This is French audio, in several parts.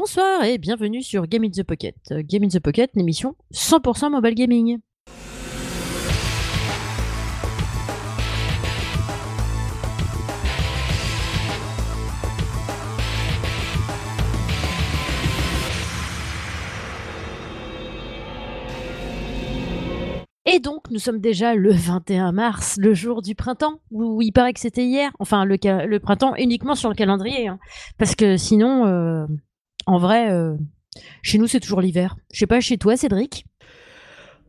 Bonsoir et bienvenue sur Game in the Pocket. Game in the Pocket, l'émission 100% mobile gaming. Et donc, nous sommes déjà le 21 mars, le jour du printemps, où il paraît que c'était hier. Enfin, le printemps uniquement sur le calendrier. hein. Parce que sinon, euh, en vrai, euh, chez nous, c'est toujours l'hiver. Je sais pas, chez toi, Cédric?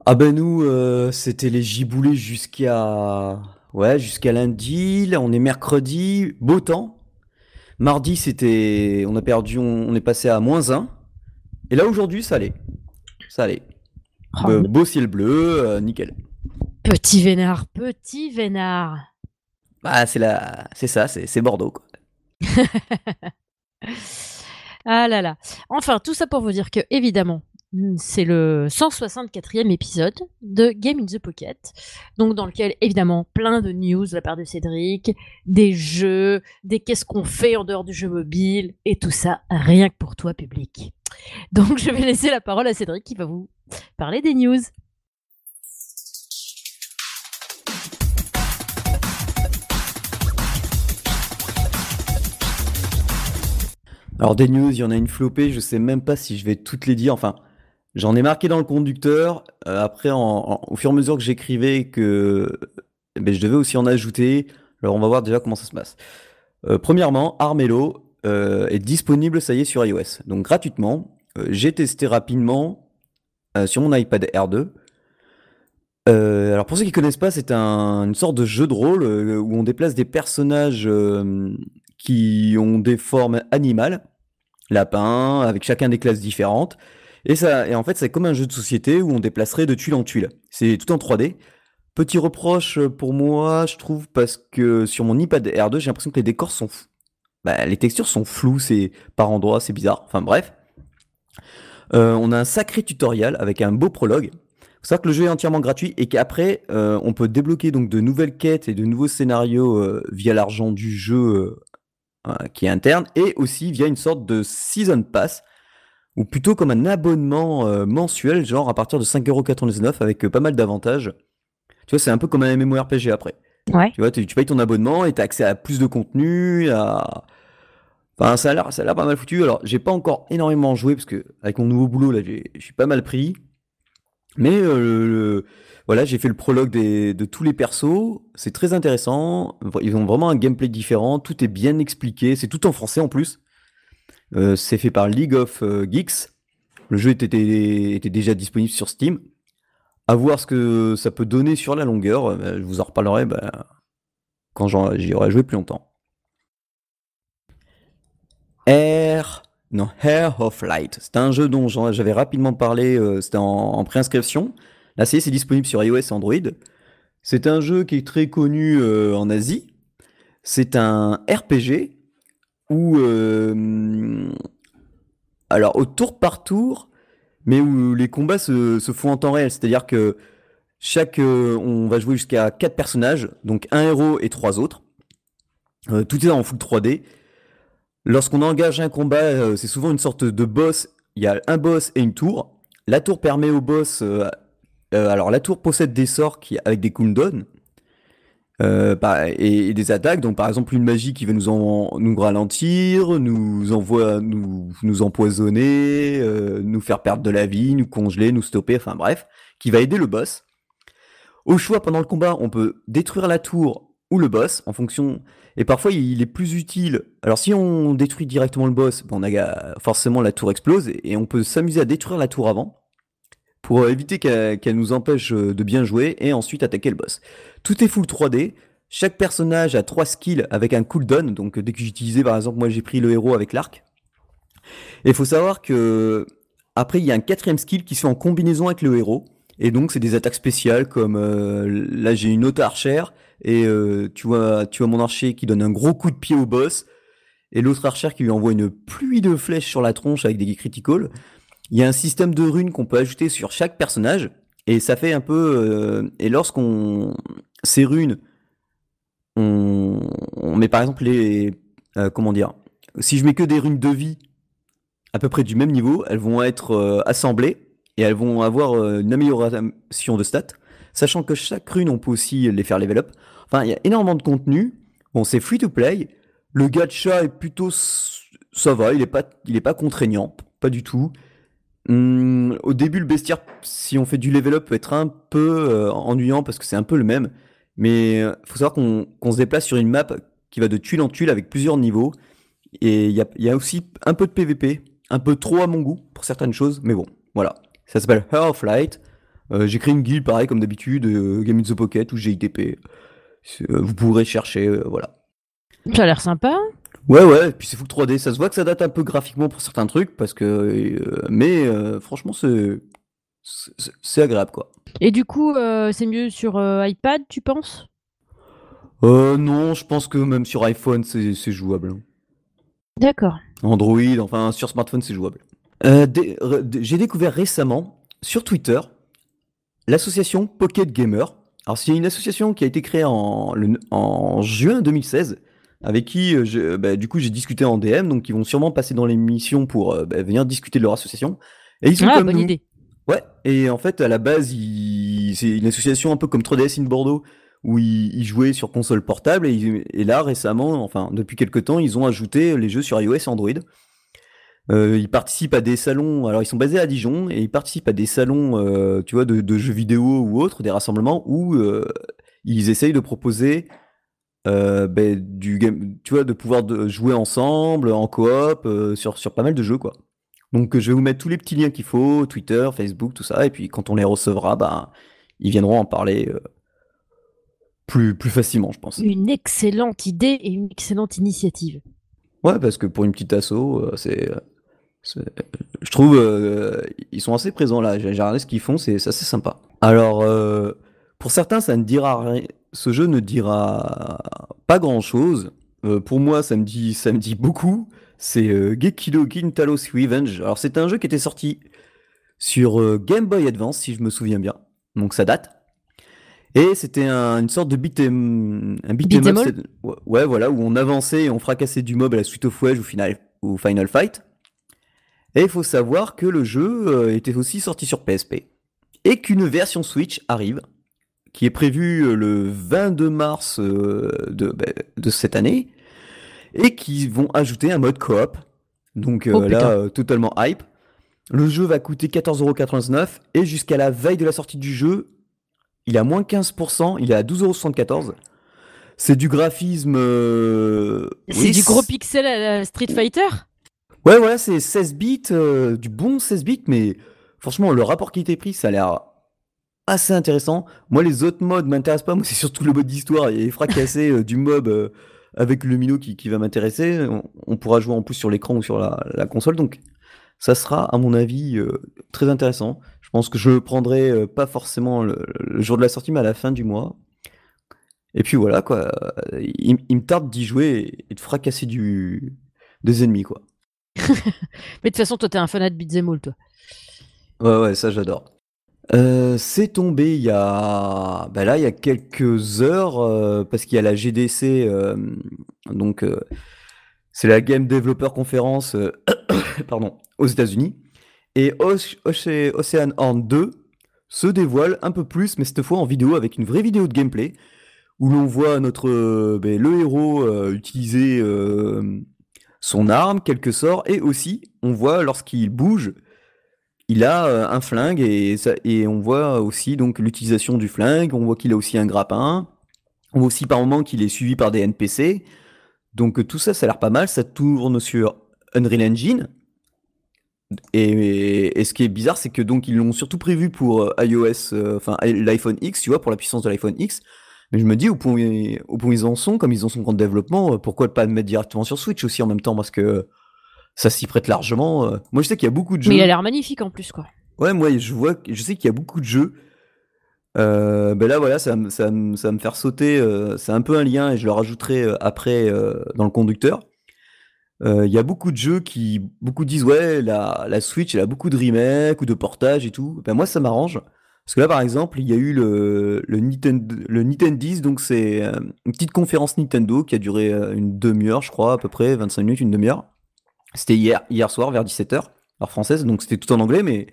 Ah ben nous, euh, c'était les giboulées jusqu'à ouais jusqu'à lundi. Là, on est mercredi, beau temps. Mardi, c'était, on a perdu, on, on est passé à moins un. Et là aujourd'hui, ça allait, ça allait. Oh, Be- beau ciel bleu, euh, nickel. Petit vénard, petit vénard. Bah c'est la, c'est ça, c'est c'est Bordeaux quoi. Ah là là. Enfin, tout ça pour vous dire que, évidemment, mm, c'est le 164e épisode de Game in the Pocket. Donc, dans lequel, évidemment, plein de news de la part de Cédric, des jeux, des qu'est-ce qu'on fait en dehors du jeu mobile, et tout ça rien que pour toi, public. Donc, je vais laisser la parole à Cédric qui va vous parler des news. Alors des news, il y en a une flopée, je sais même pas si je vais toutes les dire. Enfin, j'en ai marqué dans le conducteur. Euh, après, au fur et à mesure que j'écrivais, que eh ben, je devais aussi en ajouter. Alors on va voir déjà comment ça se passe. Euh, premièrement, Armello euh, est disponible, ça y est, sur iOS. Donc gratuitement. Euh, j'ai testé rapidement sur mon iPad R2. Euh, alors pour ceux qui connaissent pas, c'est un- une sorte de jeu de rôle où on déplace des personnages qui ont des formes animales, lapins, avec chacun des classes différentes. Et, ça, et en fait, c'est comme un jeu de société où on déplacerait de tuile en tuile. C'est tout en 3D. Petit reproche pour moi, je trouve, parce que sur mon iPad R2, j'ai l'impression que les décors sont... f- Bah, les textures sont floues, c'est par endroits, c'est bizarre. Enfin bref. Euh, on a un sacré tutoriel avec un beau prologue. Faut savoir que le jeu est entièrement gratuit et qu'après, euh, on peut débloquer donc de nouvelles quêtes et de nouveaux scénarios euh, via l'argent du jeu euh, qui est interne et aussi via une sorte de season pass ou plutôt comme un abonnement euh, mensuel, genre à partir de 5,99€ avec euh, pas mal d'avantages. Tu vois, c'est un peu comme un MMORPG après. Ouais. Tu vois, tu, tu payes ton abonnement et tu as accès à plus de contenu, à... Enfin, ça a l'air, pas mal foutu. Alors, j'ai pas encore énormément joué parce que avec mon nouveau boulot là, je suis pas mal pris. Mais euh, voilà, j'ai fait le prologue de tous les persos. C'est très intéressant. Ils ont vraiment un gameplay différent. Tout est bien expliqué. C'est tout en français en plus. Euh, c'est fait par League of euh, Geeks. Le jeu était, déjà disponible sur Steam. À voir ce que ça peut donner sur la longueur. Je vous en reparlerai bah, quand j'y aurai joué plus longtemps. Air. Non, Air of Light. C'est un jeu dont j'avais rapidement parlé. euh, C'était en, en préinscription. Ça y est, disponible sur iOS et Android. C'est un jeu qui est très connu euh, en Asie. C'est un RPG où, euh, alors au tour par tour, mais où les combats se, se font en temps réel. C'est-à-dire que chaque, on va jouer jusqu'à quatre personnages, donc un héros et trois autres. Tout est en full 3D. Lorsqu'on engage un combat, euh, c'est souvent une sorte de boss. Il y a un boss et une tour. La tour permet au boss. euh, euh, alors la tour possède des sorts qui, avec des cooldowns. Par- et, des attaques, donc par exemple une magie qui va nous, en, nous ralentir, nous envoie, nous, nous empoisonner, nous faire perdre de la vie, nous congeler, nous stopper, enfin bref, qui va aider le boss. Au choix pendant le combat, on peut détruire la tour ou le boss en fonction. Et parfois il est plus utile. Alors si on détruit directement le boss, forcément la tour explose et, on peut s'amuser à détruire la tour avant pour éviter qu'elle nous empêche euh, de bien jouer et ensuite attaquer le boss. Tout est full 3D. Chaque personnage a trois skills avec un cooldown. Donc dès que j'utilisais, par exemple, moi j'ai pris le héros avec l'arc. Et il faut savoir que après il y a un quatrième skill qui se fait en combinaison avec le héros. Et donc c'est des attaques spéciales comme euh, là j'ai une autre archère et euh, tu vois mon archer qui donne un gros coup de pied au boss et l'autre archère qui lui envoie une pluie de flèches sur la tronche avec des critical. Il y a un système de runes qu'on peut ajouter sur chaque personnage et ça fait un peu euh, et lorsqu'on ces runes on, on met par exemple les euh, comment dire si je mets que des runes de vie à peu près du même niveau, elles vont être assemblées et elles vont avoir une amélioration de stats, sachant que chaque rune, on peut aussi les faire level up. Enfin, il y a énormément de contenu. Bon, c'est free to play. Le gacha est plutôt. Ça va, il est pas, pas contraignant, pas du tout. Hum, au début, le bestiaire, si on fait du level up, peut être un peu euh, ennuyant parce que c'est un peu le même. Mais il euh, faut savoir qu'on se déplace sur une map qui va de tuile en tuile avec plusieurs niveaux. Et il y a, aussi un peu de PVP, un peu trop à mon goût pour certaines choses. Mais bon, voilà. Ça s'appelle Her of Light. Euh, j'ai créé une guilde pareil comme d'habitude, Game in the Pocket ou GITP. Vous pourrez chercher, voilà. Ça a l'air sympa. Ouais, ouais, et puis c'est fou 3D. Ça se voit que ça date un peu graphiquement pour certains trucs, parce que. Euh, mais euh, franchement, c'est. C'est agréable, quoi. Et du coup, euh, c'est mieux sur iPad, tu penses? Euh, non, je pense que même sur iPhone, c'est jouable. Hein. D'accord. Android, enfin, sur smartphone, c'est jouable. J'ai découvert récemment, sur Twitter, l'association Pocket Gamer. Alors, c'est une association qui a été créée en, en juin 2016 avec qui euh, bah, du coup j'ai discuté en DM, donc ils vont sûrement passer dans l'émission pour euh, bah, venir discuter de leur association. Et ils sont ah, bonne idée. Ouais, et en fait à la base c'est une association un peu comme 3DS in Bordeaux où ils, jouaient sur console portable et, là récemment, enfin depuis quelques temps, ils ont ajouté les jeux sur iOS et Android. Euh, ils participent à des salons, alors ils sont basés à Dijon et ils participent à des salons, tu vois, de, de, jeux vidéo ou autres, des rassemblements où ils essayent de proposer euh, ben, du game, tu vois, de pouvoir de jouer ensemble, en coop, euh, sur, sur pas mal de jeux, quoi. Donc je vais vous mettre tous les petits liens qu'il faut, Twitter, Facebook, tout ça, et puis quand on les recevra, bah, ils viendront en parler euh, plus, plus facilement, je pense. Une excellente idée et une excellente initiative. Ouais, parce que pour une petite asso, c'est... Je trouve ils sont assez présents là. J'ai regardé ce qu'ils font, c'est assez sympa. Alors, pour certains, ça ne dira rien, ce jeu ne dira pas grand-chose. Euh, pour moi, ça me dit, ça me dit beaucoup. C'est euh, Gekido Gintalos Revenge. Alors, c'est un jeu qui était sorti sur euh, Game Boy Advance, si je me souviens bien. Donc, ça date. Et c'était une sorte de beat'em un beat up. Ouais, voilà, où on avançait et on fracassait du mob à la suite of Wedge ou Final, ou Final Fight. Et il faut savoir que le jeu était aussi sorti sur PSP. Et qu'une version Switch arrive qui est prévu euh, le 22 mars euh, de, ben, de cette année, et qui vont ajouter un mode coop. Donc euh, oh, là, totalement hype. Le jeu va coûter 14,99€ et jusqu'à la veille de la sortie du jeu, il est à moins 15%, il est à 12,74€. C'est du graphisme. C'est du gros pixel à la Street Fighter? Ouais, voilà, c'est 16 bits, du bon 16 bits, mais franchement, le rapport qualité-prix, ça a l'air assez intéressant. Moi, les autres modes m'intéressent pas. Moi, c'est surtout le mode d'histoire et fracasser euh, du mob euh, avec le minot qui, va m'intéresser. On, pourra jouer en plus sur l'écran ou sur la, console. Donc, ça sera, à mon avis, euh, très intéressant. Je pense que je le prendrai pas forcément le, jour de la sortie, mais à la fin du mois. Et puis voilà, quoi. Il, me tarde d'y jouer et de fracasser du, des ennemis, quoi. Mais de toute façon, toi, t'es un fanat de beat'em toi. Ouais, ouais, ça, j'adore. Euh, c'est tombé il y a bah là, il y a quelques heures, euh, parce qu'il y a la GDC, euh, donc c'est la Game Developer Conference, pardon, aux États-Unis et Ocean Horn 2 se dévoile un peu plus, mais cette fois en vidéo avec une vraie vidéo de gameplay où l'on voit notre, ben, le héros, utiliser, son arme, quelques sorts et aussi on voit lorsqu'il bouge il a euh, un flingue et, et on voit aussi donc l'utilisation du flingue. On voit qu'il a aussi un grappin. On voit aussi par moment qu'il est suivi par des NPC. Donc tout ça, ça a l'air pas mal. Ça tourne sur Unreal Engine. Et, ce qui est bizarre, c'est que donc ils l'ont surtout prévu pour euh, iOS, euh, enfin l'iPhone X, tu vois, pour la puissance de l'iPhone X. Mais je me dis, au point, point ils en sont, comme ils en sont en développement, pourquoi pas le mettre directement sur Switch aussi en même temps Parce que ça s'y prête largement. Euh. Moi, je sais qu'il y a beaucoup de jeux. Mais il a l'air magnifique en plus, quoi. Ouais, moi, je vois, je sais qu'il y a beaucoup de jeux. Euh, ben là, voilà, ça, ça, ça va me faire sauter. Euh, c'est un peu un lien et je le rajouterai après dans le conducteur. Il y a beaucoup de jeux qui, beaucoup disent ouais, la, la Switch, elle a beaucoup de remakes ou de portages et tout. Ben moi, ça m'arrange. Parce que là, par exemple, il y a eu le, Nintendo, le Nintendo, donc c'est une petite conférence Nintendo qui a duré une demi-heure, je crois, à peu près, 25 minutes, une demi-heure C'était hier, hier soir vers 17h, heure française, donc c'était tout en anglais, mais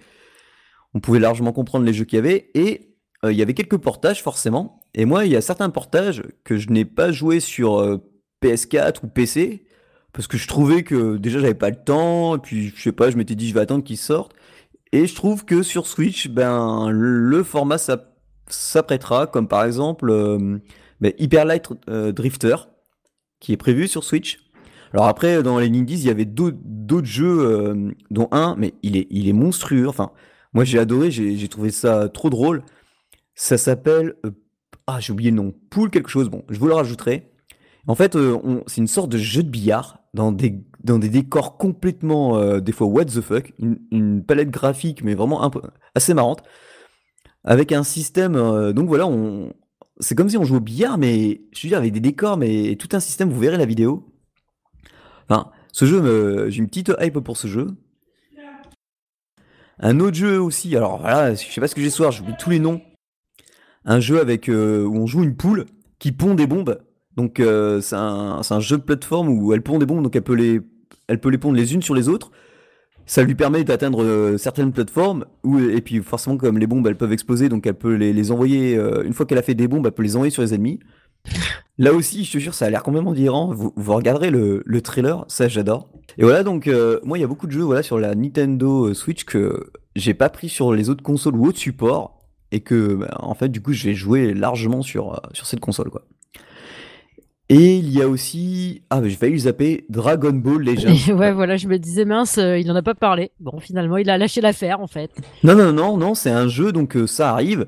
on pouvait largement comprendre les jeux qu'il y avait. Et euh, il y avait quelques portages forcément. Et moi, il y a certains portages que je n'ai pas joué sur euh, PS4 ou PC parce que je trouvais que déjà j'avais pas le temps. Et puis je sais pas, je m'étais dit je vais attendre qu'ils sortent. Et je trouve que sur Switch, ben le format s'apprêtera, comme par exemple euh, ben, Hyper Light Drifter qui est prévu sur Switch. Alors après, dans les Indies, il y avait d'autres jeux, dont un, mais il est, il est monstrueux. Enfin, moi j'ai adoré, j'ai trouvé ça trop drôle. Ça s'appelle. Euh, ah, j'ai oublié le nom. Pool quelque chose. Bon, je vous le rajouterai. En fait, euh, c'est une sorte de jeu de billard dans des, dans des décors complètement, euh, des fois, what the fuck. Une, palette graphique, mais vraiment un assez marrante. Avec un système. donc voilà, on, c'est comme si on jouait au billard, mais je veux dire, avec des décors, mais tout un système. Vous verrez la vidéo. Enfin, ce jeu, j'ai une petite hype pour ce jeu. Un autre jeu aussi, alors voilà, je sais pas ce que j'ai ce soir, j'oublie tous les noms un jeu avec euh, où on joue une poule qui pond des bombes. Donc euh, c'est un, jeu de plateforme où elle pond des bombes, donc elle peut les, elle peut les pondre les unes sur les autres. Ça lui permet d'atteindre euh, certaines plateformes, et puis forcément comme les bombes elles peuvent exploser, donc elle peut les, envoyer, une fois qu'elle a fait des bombes, elle peut les envoyer sur les ennemis. Là aussi, je te jure, ça a l'air complètement différent. Vous, regarderez le, trailer, ça j'adore. Et voilà, donc moi il y a beaucoup de jeux sur la Nintendo Switch que j'ai pas pris sur les autres consoles ou autres supports et que bah, en fait du coup je vais jouer largement sur, euh, cette console. Et il y a aussi ah je vais lui zapper Dragon Ball Legends. ouais voilà je me disais mince euh, il en a pas parlé. Bon finalement il a lâché l'affaire en fait. Non non non non c'est un jeu donc euh, ça arrive.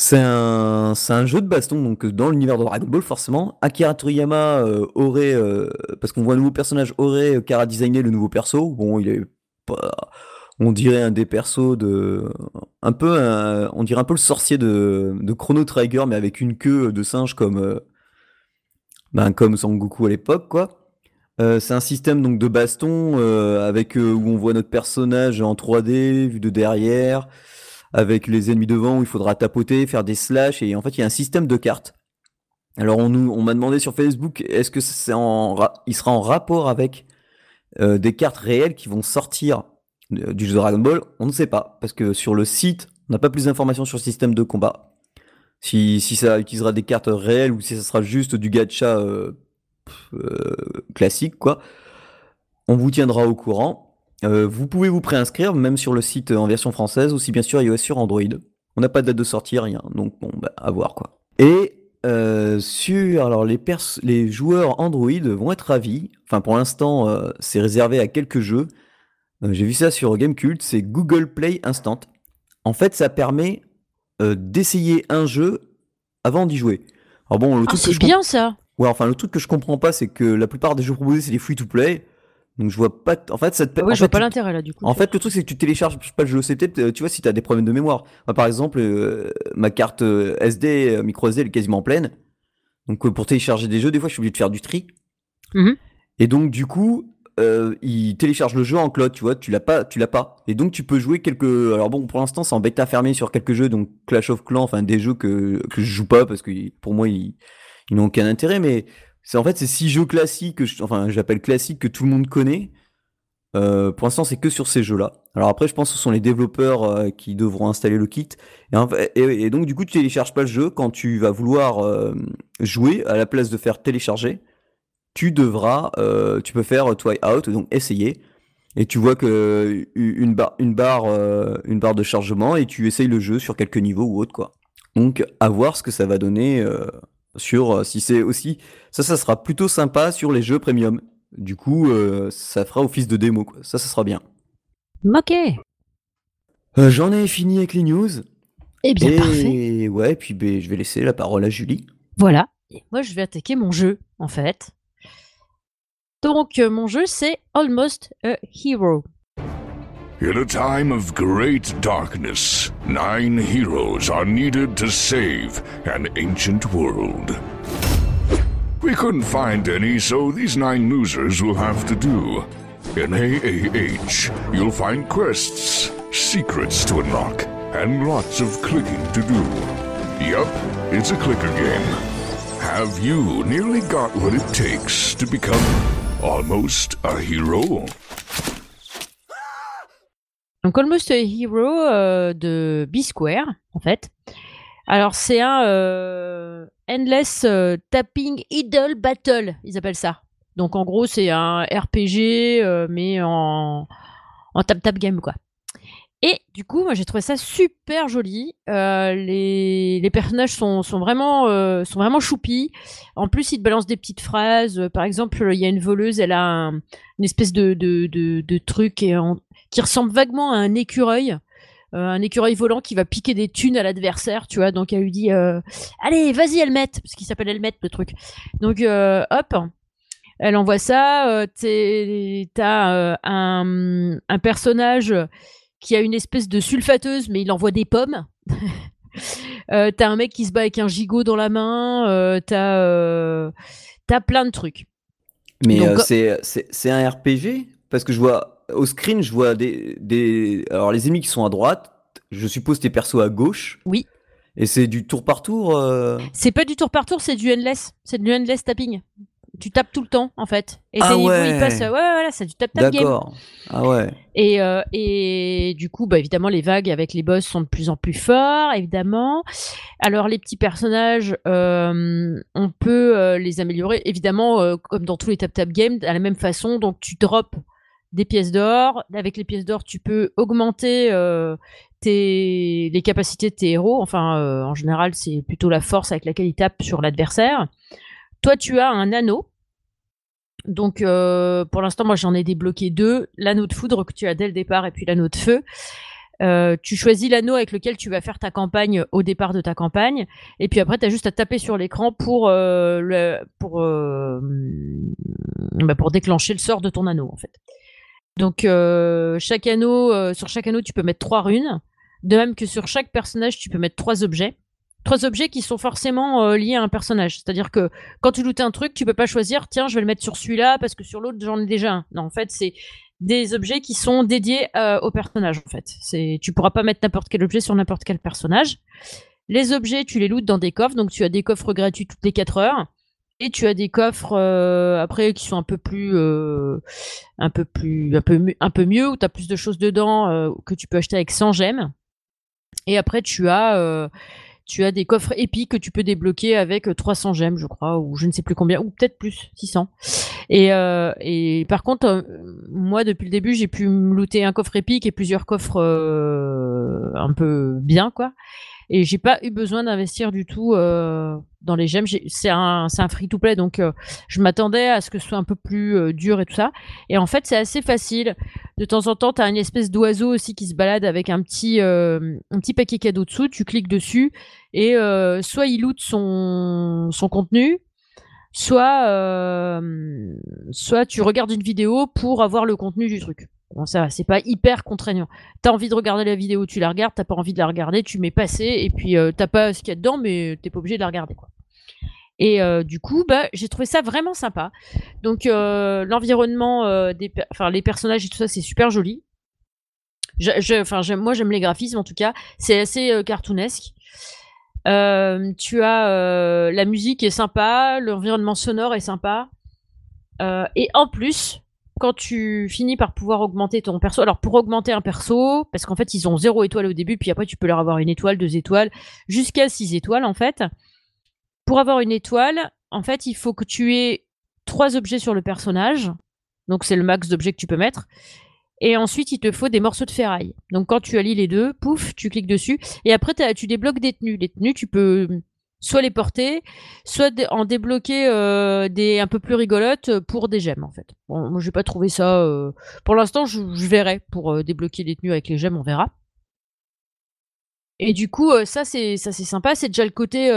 C'est un, c'est un jeu de baston, donc dans l'univers de Dragon Ball, forcément. Akira Toriyama aurait, parce qu'on voit un nouveau personnage, aurait cara designé le nouveau perso. Bon, il est pas, on dirait un des persos de un peu on dirait un peu le sorcier de, de Chrono Trigger mais avec une queue de singe comme euh, ben, comme Sangoku à l'époque quoi. Euh, c'est un système donc de baston euh, avec où on voit notre personnage en 3D vu de derrière avec les ennemis devant où il faudra tapoter faire des slash et en fait il y a un système de cartes. Alors on nous on m'a demandé sur Facebook est-ce que c'est en il sera en rapport avec des cartes réelles qui vont sortir du jeu Dragon Ball, on ne sait pas, parce que sur le site, on n'a pas plus d'informations sur le système de combat. Si, ça utilisera des cartes réelles ou si ça sera juste du gacha euh, euh, classique, quoi, on vous tiendra au courant. Euh, vous pouvez vous préinscrire, même sur le site en version française, aussi bien sûr iOS sur Android. On n'a pas de date de sortie, rien, donc bon, bah, à voir quoi. Et sur alors les, joueurs Android vont être ravis. Enfin pour l'instant c'est réservé à quelques jeux. J'ai vu ça sur Gamecult, c'est Google Play Instant. En fait, ça permet euh, d'essayer un jeu avant d'y jouer. Alors bon, le ah, c'est bien ça. Ouais, enfin le truc que je comprends pas, c'est que la plupart des jeux proposés c'est des free to play. Donc je vois pas. En fait, ça te. Ouais, je vois pas l'intérêt là du coup. En fait, le truc c'est que tu télécharges pas le jeu. C'est peut-être, euh, tu vois, si tu as des problèmes de mémoire. par exemple, ma carte SD, micro SD, elle est quasiment pleine. Donc pour télécharger des jeux, des fois, je suis obligé de faire du tri. Mmh Et donc du coup, euh, il télécharge le jeu en cloud, tu vois, tu l'as pas, tu l'as pas. Et donc tu peux jouer quelques. Alors bon, pour l'instant, c'est en bêta fermé sur quelques jeux, donc Clash of Clans, enfin des jeux que, que je joue pas parce que pour moi ils, n'ont aucun intérêt. Mais c'est en fait c'est six jeux classiques, que enfin j'appelle classiques que tout le monde connaît. Euh, pour l'instant, c'est que sur ces jeux-là. Alors après, je pense que ce sont les développeurs euh, qui devront installer le kit. Et, et, donc, du coup, tu télécharges pas le jeu quand tu vas vouloir jouer à la place de faire télécharger tu devras, euh, tu peux faire try out, donc essayer. Et tu vois que une barre, une barre, euh, une barre de chargement et tu essayes le jeu sur quelques niveaux ou autre quoi. Donc à voir ce que ça va donner euh, sur si c'est aussi ça, ça sera plutôt sympa sur les jeux premium. Du coup, ça fera office de démo quoi. Ça, ça sera bien. Ok. J'en ai fini avec les news. Eh bien, et parfait. ouais, puis ben, je vais laisser la parole à Julie. Voilà. Et moi, je vais attaquer mon jeu, en fait. Donc euh, mon jeu c'est Almost a Hero. In a time of great darkness, nine heroes are needed to save an ancient world. We couldn't find any, so these nine losers will have to do. In AAH, you'll find quests, secrets to unlock, and lots of clicking to do. Yup, it's a clicker game. Have you nearly got what it takes to become Almost a hero. Donc Almost a Hero euh, de B-Square, en fait. Alors c'est un euh, Endless euh, Tapping Idol Battle, ils appellent ça. Donc en gros c'est un RPG, mais en, en tap-tap game, quoi. Et du coup, moi j'ai trouvé ça super joli. Euh, les, les personnages sont, sont vraiment euh, sont vraiment choupis. En plus, ils te balancent des petites phrases. Euh, Par exemple, il y a une voleuse, elle a un- une espèce de de, de, truc et qui ressemble vaguement à un écureuil. Un écureuil volant qui va piquer des thunes à l'adversaire, tu vois. Donc elle lui dit Allez, vas-y, Helmet, parce qu'il s'appelle Helmet le truc. Donc hop, elle envoie ça. T'as un, un personnage qui a une espèce de sulfateuse, mais il envoie des pommes. Euh, t'as un mec qui se bat avec un gigot dans la main. euh, t'as euh, t'as plein de trucs. Mais Donc, c'est c'est c'est un RPG parce que je vois au screen, je vois des des alors les ennemis qui sont à droite, je suppose tes persos à gauche. Oui. Et c'est du tour par tour. C'est pas du tour par tour, c'est du endless. C'est du endless tapping. Tu tapes tout le temps, en fait. Et Ah tes niveaux, ouais. ils passent. Ouais, ouais, voilà, c'est du tap-tap game. D'accord. Ah ouais. Et, euh, et du coup, bah, évidemment, les vagues avec les boss sont de plus en plus forts, évidemment. Alors, les petits personnages, euh, on peut euh, les améliorer, évidemment, comme dans tous les tap-tap games, de la même façon. Donc, tu drops des pièces d'or. Avec les pièces d'or, tu peux augmenter tes, les capacités de tes héros. Enfin, en général, c'est plutôt la force avec laquelle ils tapent sur l'adversaire. Toi, tu as un anneau. Donc, euh, pour l'instant, moi, j'en ai débloqué deux. L'anneau de foudre que tu as dès le départ et puis l'anneau de feu. Euh, tu choisis l'anneau avec lequel tu vas faire ta campagne au départ de ta campagne. Et puis après, tu as juste à taper sur l'écran pour, euh, euh, bah, pour déclencher le sort de ton anneau, en fait. Donc, chaque anneau, sur chaque anneau, tu peux mettre trois runes. De même que sur chaque personnage, tu peux mettre trois objets. Trois objets qui sont forcément euh, liés à un personnage. C'est-à-dire que quand tu lootes un truc, tu peux pas choisir, tiens, je vais le mettre sur celui-là parce que sur l'autre, j'en ai déjà un. Non, en fait, c'est des objets qui sont dédiés euh, au personnage, en fait. Tu pourras pas mettre n'importe quel objet sur n'importe quel personnage. Les objets, tu les lootes dans des coffres, donc tu as des coffres gratuits toutes les 4 heures. Et tu as des coffres euh, après qui sont un peu plus, un peu plus, un peu, un peu mieux où tu as plus de choses dedans que tu peux acheter avec 100 gemmes. Et après tu as, tu as des coffres épiques que tu peux débloquer avec euh, 300 gemmes, je crois, ou je ne sais plus combien, ou peut-être plus, 600. Et, euh, et par contre, euh, moi depuis le début, j'ai pu me looter un coffre épique et plusieurs coffres euh, un peu bien, quoi. Et j'ai pas eu besoin d'investir du tout euh, dans les gemmes. C'est un, un free-to-play, donc euh, je m'attendais à ce que ce soit un peu plus euh, dur et tout ça. Et en fait, c'est assez facile. De temps en temps, tu as une espèce d'oiseau aussi qui se balade avec un petit, un petit paquet cadeau dessous. Tu cliques dessus et soit il loot son, son contenu, soit, soit tu regardes une vidéo pour avoir le contenu du truc. Bon, ça va, c'est pas hyper contraignant. T'as envie de regarder la vidéo, tu la regardes, t'as pas envie de la regarder, tu mets passer, et puis euh, t'as pas ce qu'il y a dedans, mais t'es pas obligé de la regarder, quoi. Et euh, du coup, bah, j'ai trouvé ça vraiment sympa. Donc, euh, l'environnement, enfin, les personnages et tout ça, c'est super joli. Je, moi, j'aime les graphismes en tout cas. C'est assez cartoonesque. Tu as la musique est sympa, l'environnement sonore est sympa. Et en plus, quand tu finis par pouvoir augmenter ton perso, alors pour augmenter un perso, parce qu'en fait ils ont zéro étoile au début, puis après tu peux leur avoir une étoile, deux étoiles, jusqu'à six étoiles en fait. Pour avoir une étoile, en fait il faut que tu aies trois objets sur le personnage, donc c'est le max d'objets que tu peux mettre. Et ensuite, il te faut des morceaux de ferraille. Donc, quand tu allies les deux, pouf, tu cliques dessus. Et après, tu débloques des tenues. Les tenues, tu peux soit les porter, soit en débloquer euh, des un peu plus rigolotes pour des gemmes, en fait. Bon, moi, j'ai pas trouvé ça. euh, Pour l'instant, je, je verrai pour euh, débloquer les tenues avec les gemmes, on verra. Et du coup, ça c'est ça c'est sympa. C'est déjà le côté.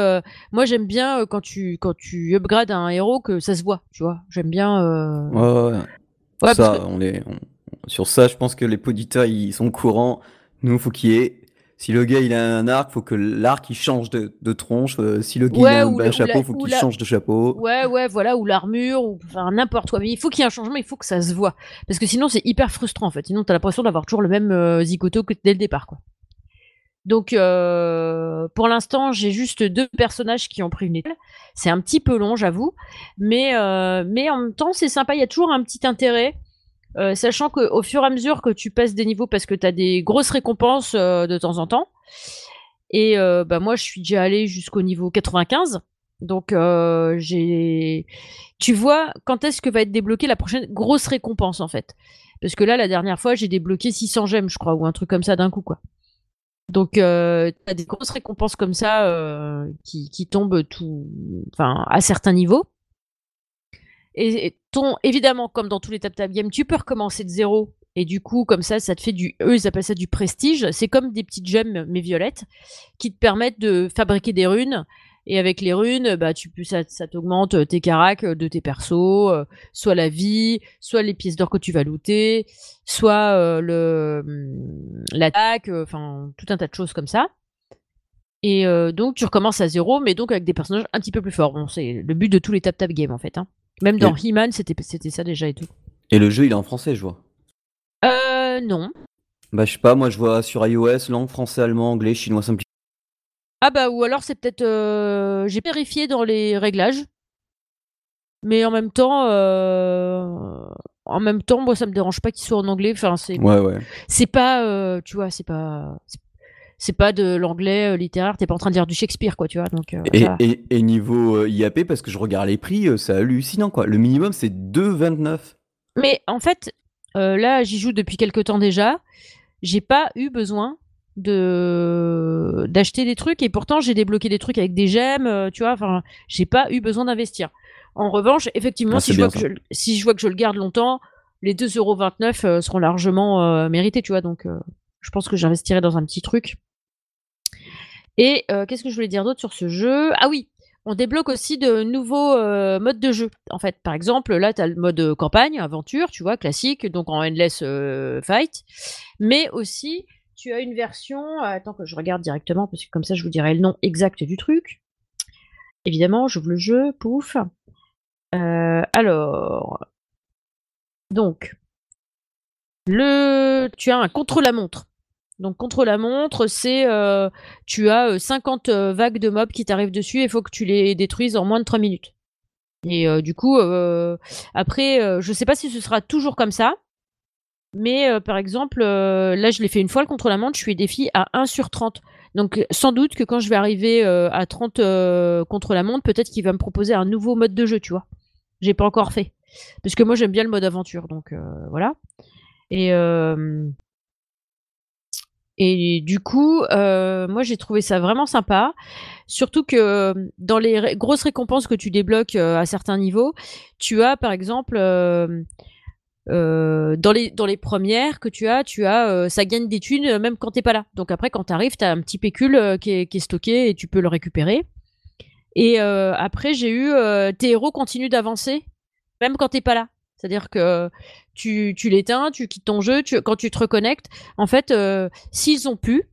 Moi, j'aime bien quand tu quand tu upgrades un héros que ça se voit. Tu vois. J'aime bien. Ouais, ouais, ouais. Ça, que- on est, on- sur ça, je pense que les auditeurs, ils sont courants. Nous, faut qu'il y ait. Si le gars il a un arc, faut que l'arc il change de, de tronche. Euh, si le gars Ouais, il a un le- chapeau, la- faut qu'il la- change de chapeau. Ouais, ouais, voilà, ou l'armure, ou enfin n'importe quoi. Mais il faut qu'il y ait un changement, il faut que ça se voit. Parce que sinon, c'est hyper frustrant en fait. Sinon, t'as l'impression d'avoir toujours le même euh, que dès le départ, quoi. Donc, euh, pour l'instant, j'ai juste deux personnages qui ont pris une étoile. C'est un petit peu long, j'avoue. Mais, euh, mais en même temps, c'est sympa. Il y a toujours un petit intérêt. Euh, sachant qu'au fur et à mesure que tu passes des niveaux, parce que tu as des grosses récompenses de temps en temps. Et bah, moi, je suis déjà allé jusqu'au niveau 95. Donc, j'ai. Tu vois quand est-ce que va être débloquée la prochaine grosse récompense, en fait? Parce que là, la dernière fois, j'ai débloqué 600 gemmes, je crois, ou un truc comme ça d'un coup, quoi. Donc, euh, tu as des grosses récompenses comme ça euh, qui, qui, tombent tout, enfin, à certains niveaux. Et, évidemment, comme dans tous les tap tap games, tu peux recommencer de zéro. Et du coup, comme ça, ça te fait du. Eux, ils appellent du prestige. C'est comme des petites gemmes, mais violettes, qui te permettent de fabriquer des runes et avec les runes, bah, tu ça, ça t'augmente euh, tes caracs euh, de tes persos, euh, soit la vie, soit les pièces d'or que tu vas looter, soit le hum, l'attaque, enfin tout un tas de choses comme ça. Et donc tu recommences à zéro, mais donc avec des personnages un petit peu plus forts. C'est le but de tous les tap tap games en fait. Hein. Même dans He-Man, c'était c'était ça déjà et tout. Et le jeu, il est en français, je vois. Euh, non. Bah je sais pas, moi je vois sur iOS langue français, allemand, anglais, chinois simplifié. Ah bah ou alors c'est peut-être euh, j'ai vérifié dans les réglages. Mais en même temps euh, en même temps moi ça me dérange pas qu'il soit en anglais enfin c'est Ouais ouais. c'est pas euh, tu vois c'est pas c'est pas de l'anglais littéraire t'es pas en train de dire du Shakespeare quoi tu vois donc Et, et, et niveau IAP parce que je regarde les prix c'est hallucinant quoi. Le minimum c'est 2,29. mais en fait là j'y joue depuis quelque temps déjà. J'ai pas eu besoin de d'acheter des trucs et pourtant j'ai débloqué des trucs avec des gemmes euh, tu vois enfin j'ai pas eu besoin d'investir. En revanche effectivement ah, si, je vois que je, si je vois que je le garde longtemps les 2,29€ euh, seront largement euh, mérités tu vois donc je pense que j'investirai dans un petit truc et qu'est-ce que je voulais dire d'autre sur ce jeu? Ah oui on débloque aussi de nouveaux modes de jeu. En fait, par exemple, là, tu as le mode campagne, aventure, tu vois, classique, donc en endless fight. Mais aussi, tu as une version. Euh, attends que je regarde directement, parce que comme ça, je vous dirai le nom exact du truc. Évidemment, j'ouvre le jeu, pouf. Euh, alors. Donc. Le... Tu as un contre-la-montre. Donc contre la montre, c'est euh, tu as 50 vagues de mobs qui t'arrivent dessus et il faut que tu les détruises en moins de 3 minutes. Et du coup, après, je sais pas si ce sera toujours comme ça, mais euh, par exemple, euh, là, je l'ai fait une fois le contre-la-montre, je suis défi à 1 sur 30. Donc, sans doute que quand je vais arriver euh, à 30 contre-la-montre, peut-être qu'il va me proposer un nouveau mode de jeu, tu vois. J'ai pas encore fait. Parce que moi, j'aime bien le mode aventure, donc voilà. Et, et du coup, moi, j'ai trouvé ça vraiment sympa. Surtout que dans les grosses récompenses que tu débloques à certains niveaux, tu as par exemple euh, dans les premières que tu as, tu as euh, ça gagne des thunes euh, même quand t'es pas là. Donc après quand t'arrives, t'as un petit pécule qui est, qui, est, stocké et tu peux le récupérer. Et après j'ai eu tes héros continuent d'avancer même quand t'es pas là. C'est-à-dire que tu, tu l'éteins, tu quittes ton jeu, quand tu te reconnectes, en fait, s'ils ont pu,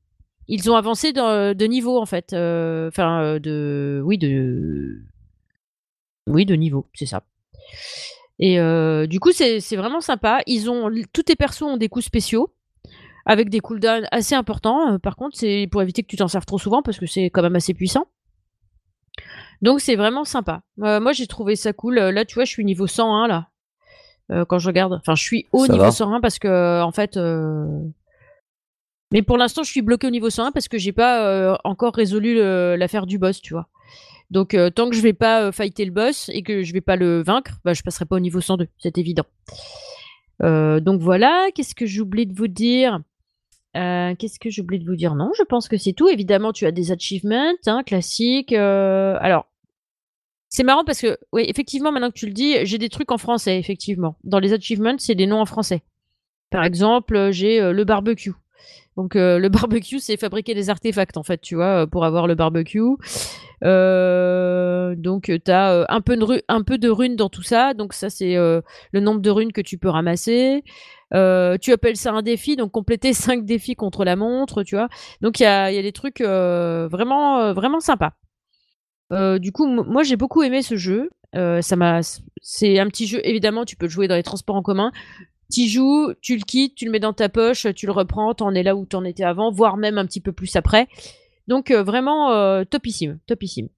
ils ont avancé de, niveau en fait. Enfin de oui de oui de niveau, c'est ça. Et euh, du coup, c'est vraiment sympa. Ils ont tous tes persos ont des coups spéciaux avec des cooldowns assez importants. Euh, par contre, c'est pour éviter que tu t'en serves trop souvent parce que c'est quand même assez puissant. Donc c'est vraiment sympa. Euh, moi, j'ai trouvé ça cool. Là, tu vois, je suis niveau 101 là. Quand je regarde, enfin, je suis au niveau 101 parce que en fait. Mais pour l'instant, je suis bloqué au niveau 101 parce que j'ai pas encore résolu l'affaire du boss, tu vois. Donc euh, tant que je vais pas euh, fighter le boss et que je vais pas le vaincre, bah, je passerai pas au niveau 102, c'est évident. Euh, donc voilà, qu'est-ce que j'oublie de vous dire? Qu'est-ce que j'oublie de vous dire? Non, je pense que c'est tout. Évidemment, tu as des achievements hein, classiques. alors, c'est marrant parce que, oui, effectivement, maintenant que tu le dis, j'ai des trucs en français, effectivement. Dans les achievements, c'est des noms en français. Par exemple, j'ai le barbecue. Donc le barbecue, c'est fabriquer des artefacts en fait, tu vois, pour avoir le barbecue. Euh, donc tu as un, peu de runes dans tout ça. Donc ça c'est le nombre de runes que tu peux ramasser. tu appelles ça un défi, donc compléter 5 défis contre la montre, tu vois. Donc il y a, y a, des trucs vraiment, vraiment sympas. Du coup, moi j'ai beaucoup aimé ce jeu. ça m'a, c'est un petit jeu. Évidemment, tu peux le jouer dans les transports en commun. tu joues, tu le quittes, tu le mets dans ta poche, tu le reprends, t'en es là où t'en étais avant, voire même un petit peu plus après. Donc vraiment topissime, topissime.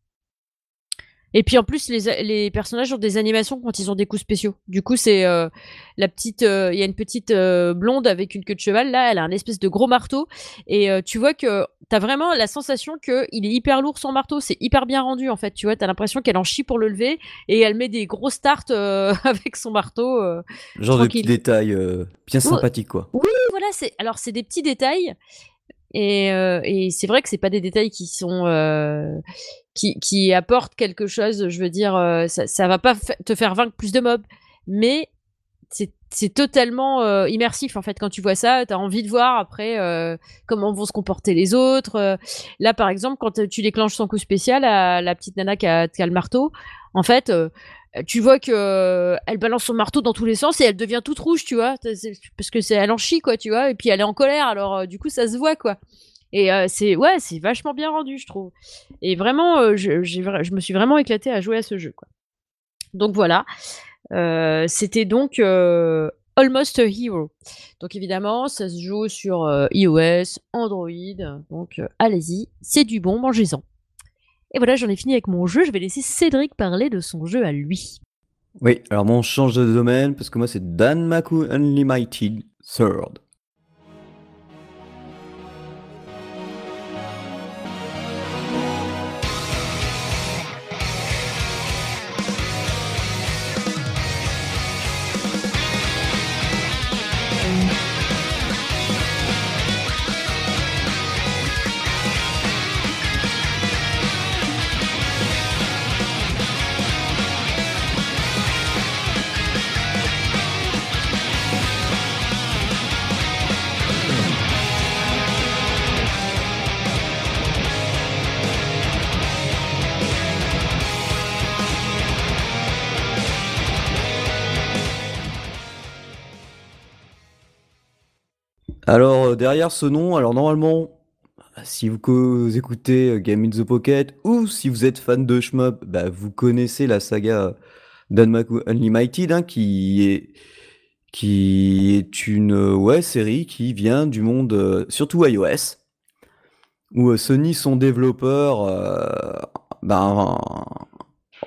Et puis en plus, les, les, personnages ont des animations quand ils ont des coups spéciaux. Du coup, c'est euh, la petite, euh, il y a une petite euh, blonde avec une queue de cheval. Là, elle a un espèce de gros marteau, et tu vois que t'as vraiment la sensation que il est hyper lourd son marteau. C'est hyper bien rendu en fait. Tu vois, t'as l'impression qu'elle en chie pour le lever, et elle met des gros starts avec son marteau. Genre de petits détails bien sympathiques quoi. Oui, voilà. C'est alors c'est des petits détails. Et, et c'est vrai que c'est pas des détails qui sont qui, qui apporte quelque chose. Je veux dire, euh, ça, ça va pas te faire vaincre plus de mobs, mais c'est totalement euh, immersif en fait quand tu vois ça tu as envie de voir après euh, comment vont se comporter les autres là par exemple quand tu déclenches son coup spécial à la petite nana qui a le marteau en fait tu vois que elle balance son marteau dans tous les sens et elle devient toute rouge tu vois parce que c'est elle en chie quoi tu vois et puis elle est en colère alors du coup ça se voit quoi et euh, c'est ouais, c'est vachement bien rendu, je trouve. Et vraiment, euh, je, me suis vraiment éclatée à jouer à ce jeu. Quoi. Donc voilà, euh, c'était donc Almost a Hero. Donc évidemment, ça se joue sur iOS, Android. Donc allez-y, c'est du bon, mangez-en. Et voilà, j'en ai fini avec mon jeu. Je vais laisser Cédric parler de son jeu à lui. Oui, alors moi on change de domaine parce que moi c'est Danmaku Unlimited Third. Alors, euh, derrière ce nom, alors normalement, si vous, écoutez euh, Game in the Pocket ou si vous êtes fan de shmup, bah, vous connaissez la saga Danmaku Unlimited, hein, qui est une ouais, série qui vient du monde, euh, surtout iOS, où Sony, son développeur, ouais,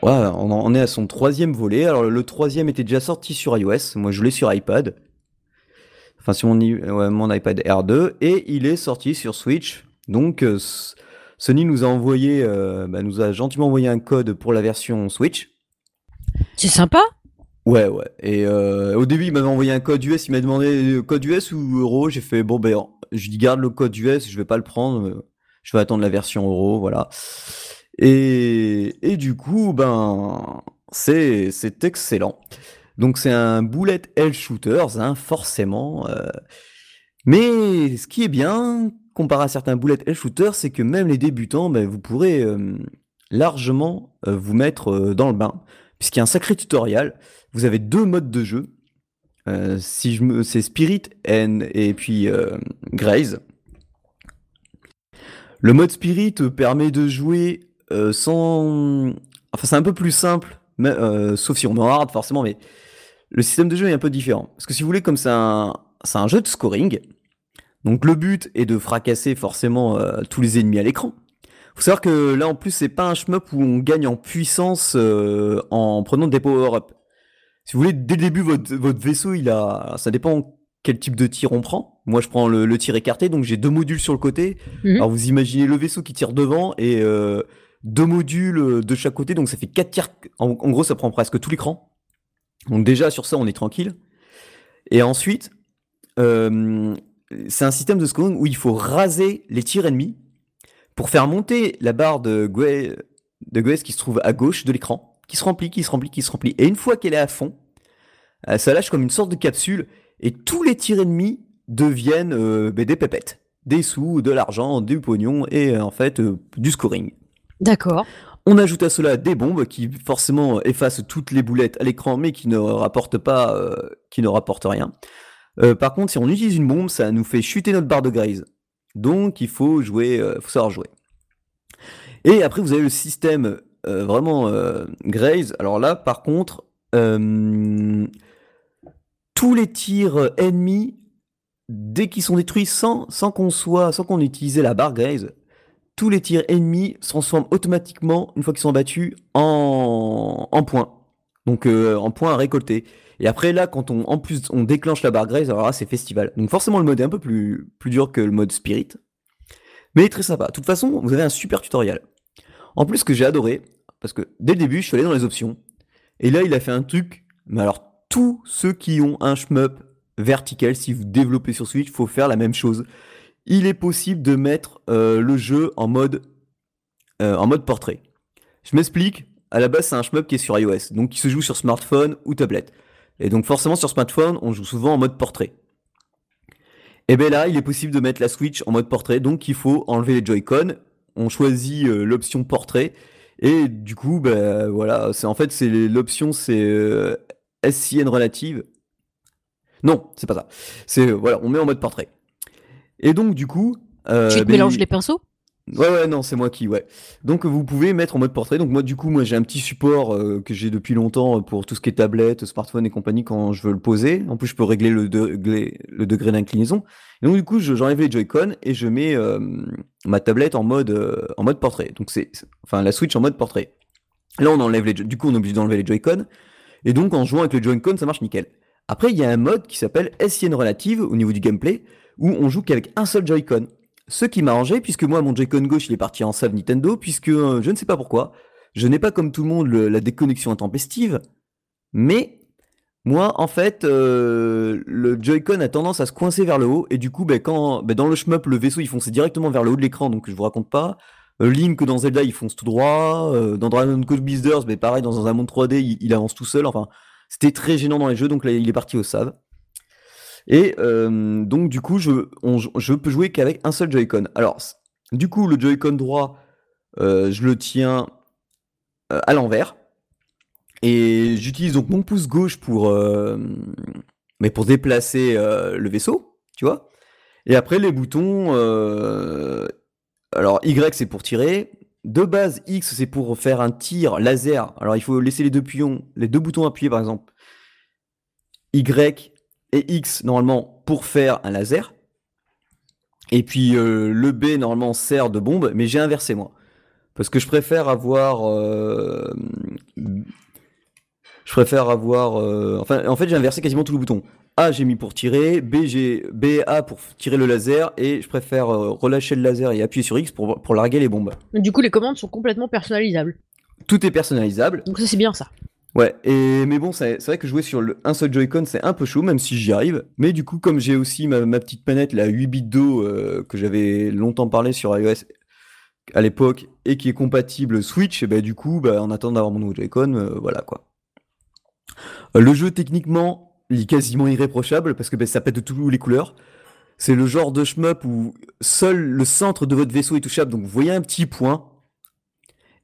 on en est à son troisième volet. Alors le troisième était déjà sorti sur iOS, moi je l'ai sur iPad enfin sur mon, mon, iPad R2, et il est sorti sur Switch. Donc euh, Sony nous a envoyé, euh, bah, nous a gentiment envoyé un code pour la version Switch. C'est sympa. Ouais, ouais. Et euh, au début, il m'avait envoyé un code US. Il m'a demandé code US ou euro? J'ai fait bon ben, je dis garde le code US. Je vais pas le prendre. Je vais attendre la version euro, voilà. Et, et du coup, ben, c'est c'est excellent. Donc c'est un bullet hell shooters, hein, forcément. Euh. Mais ce qui est bien, comparé à certains bullet hell shooters, c'est que même les débutants, ben, vous pourrez euh, largement euh, vous mettre dans le bain, puisqu'il y a un sacré tutoriel. Vous avez deux modes de jeu. c'est Spirit and, et puis Graze. Le mode Spirit permet de jouer sans, enfin c'est un peu plus simple, sauf si on est hard forcément, mais le système de jeu est un peu différent. Parce que si vous voulez, comme c'est un, c'est un jeu de scoring, donc le but est de fracasser forcément euh, tous les ennemis à l'écran. Faut savoir que là en plus c'est pas un shmup où on gagne en puissance euh, en prenant des power-up. Si vous voulez, dès le début votre, votre vaisseau il a, ça dépend quel type de tir on prend. Moi je prends le, tir écarté donc j'ai deux modules sur le côté. Mhm. Alors vous imaginez le vaisseau qui tire devant et euh, deux modules de chaque côté donc ça fait quatre tirs. en gros ça prend presque tout l'écran. Donc déjà sur ça, on est tranquille. Et ensuite, euh, c'est un système de scoring où il faut raser les tirs ennemis pour faire monter la barre de Gwes, de qui se trouve à gauche de l'écran, qui se remplit, qui se remplit, qui se remplit. Et une fois qu'elle est à fond, euh, ça lâche comme une sorte de capsule et tous les tirs ennemis deviennent euh, ben, des pépettes, des sous, de l'argent, du pognon et en fait du scoring. D'accord. On ajoute à cela des bombes qui forcément effacent toutes les boulettes à l'écran mais qui ne rapportent pas, euh, qui ne rapportent rien. Euh, par contre, si on utilise une bombe, ça nous fait chuter notre barre de grise. Donc il faut jouer, euh, faut savoir jouer. Et après, vous avez le système vraiment Graze. Alors là, par contre, tous les tirs euh, ennemis, dès qu'ils sont détruits sans, sans qu'on soit, sans qu'on utilise la barre Graze, tous les tirs ennemis se transforment automatiquement, une fois qu'ils sont battus, en, en points. Donc euh, en points à récolter. Et après là, quand on en plus on déclenche la barre Graze, alors là c'est festival. Donc forcément le mode est un peu plus, plus dur que le mode Spirit. Mais très sympa. De toute façon, vous avez un super tutoriel. En plus, que j'ai adoré, parce que dès le début, je suis allé dans les options. Et là, il a fait un truc. Mais alors, tous ceux qui ont un shmup vertical, si vous développez sur Switch, faut faire la même chose. Il est possible de mettre euh, le jeu en mode, euh, en mode portrait. Je m'explique. À la base, c'est un shmup qui est sur iOS, donc qui se joue sur smartphone ou tablette. Et donc forcément, sur smartphone, on joue souvent en mode portrait. Et bien là, il est possible de mettre la Switch en mode portrait, donc il faut enlever les Joy-Con. On choisit euh, l'option portrait. Et du coup, ben voilà, c'est en fait c'est l'option c'est SCN relative. Non, c'est pas ça. C'est voilà, on met en mode portrait. Et donc du coup, euh, tu te ben, mélanges les pinceaux? Ouais, ouais, non, c'est moi qui, ouais. Donc vous pouvez mettre en mode portrait. Donc moi, du coup, moi j'ai un petit support euh, que j'ai depuis longtemps pour tout ce qui est tablette, smartphone et compagnie quand je veux le poser. En plus, je peux régler le degré, le degré d'inclinaison. Et donc du coup, je- j'enlève les Joy-Con et je mets euh, ma tablette en mode euh, en mode portrait. Donc c'est, enfin la Switch en mode portrait. Là, on enlève les, du coup, on est obligé d'enlever les Joy-Con. Et donc en jouant avec le Joy-Con, ça marche nickel. Après, il y a un mode qui s'appelle SCN relative au niveau du gameplay où on joue qu'avec un seul Joy-Con. Ce qui m'a arrangé, puisque moi, mon Joy-Con gauche, il est parti en save Nintendo, puisque euh, je ne sais pas pourquoi, je n'ai pas comme tout le monde la déconnexion intempestive, mais moi, en fait, euh, le Joy-Con a tendance à se coincer vers le haut, et du coup, ben, quand ben, dans le shmup, le vaisseau, il fonce directement vers le haut de l'écran, donc je vous raconte pas. Euh, Link, dans Zelda, il fonce tout droit. Dans Dragon Quest Builders, ben, pareil, dans un monde 3D, il, il avance tout seul. Enfin, c'était très gênant dans les jeux, donc là, il est parti au save. Et euh, donc du coup, je, peux jouer qu'avec un seul Joy-Con. Alors, du coup, le Joy-Con droit, euh, je le tiens euh, à l'envers. Et j'utilise donc mon pouce gauche pour, déplacer le vaisseau, tu vois. Et après, les boutons, alors Y c'est pour tirer. De base, X c'est pour faire un tir laser. Alors il faut laisser les deux, les deux boutons appuyés par exemple. Y et X normalement pour faire un laser. Et puis euh, le B normalement sert de bombe, mais j'ai inversé moi. Parce que je préfère avoir... euh, je préfère avoir... euh, Enfin, en fait j'ai inversé quasiment tous les boutons. A j'ai mis pour tirer, B, j'ai B et A pour tirer le laser, et je préfère relâcher le laser et appuyer sur X pour, pour larguer les bombes. Du coup, les commandes sont complètement personnalisables. Tout est personnalisable. Donc ça, c'est bien ça. Ouais, et mais bon, c'est vrai que jouer sur le, un seul Joy-Con, c'est un peu chaud, même si j'y arrive. Mais du coup, comme j'ai aussi ma, ma petite manette, la 8 bits d'eau, euh, que j'avais longtemps parlé sur iOS à l'époque, et qui est compatible Switch, et bah, du coup, bah, en attendant d'avoir mon nouveau Joy-Con, euh, voilà quoi. Le jeu, techniquement, il est quasiment irréprochable, parce que bah, ça pète de toutes les couleurs. C'est le genre de shmup où seul le centre de votre vaisseau est touchable, donc vous voyez un petit point.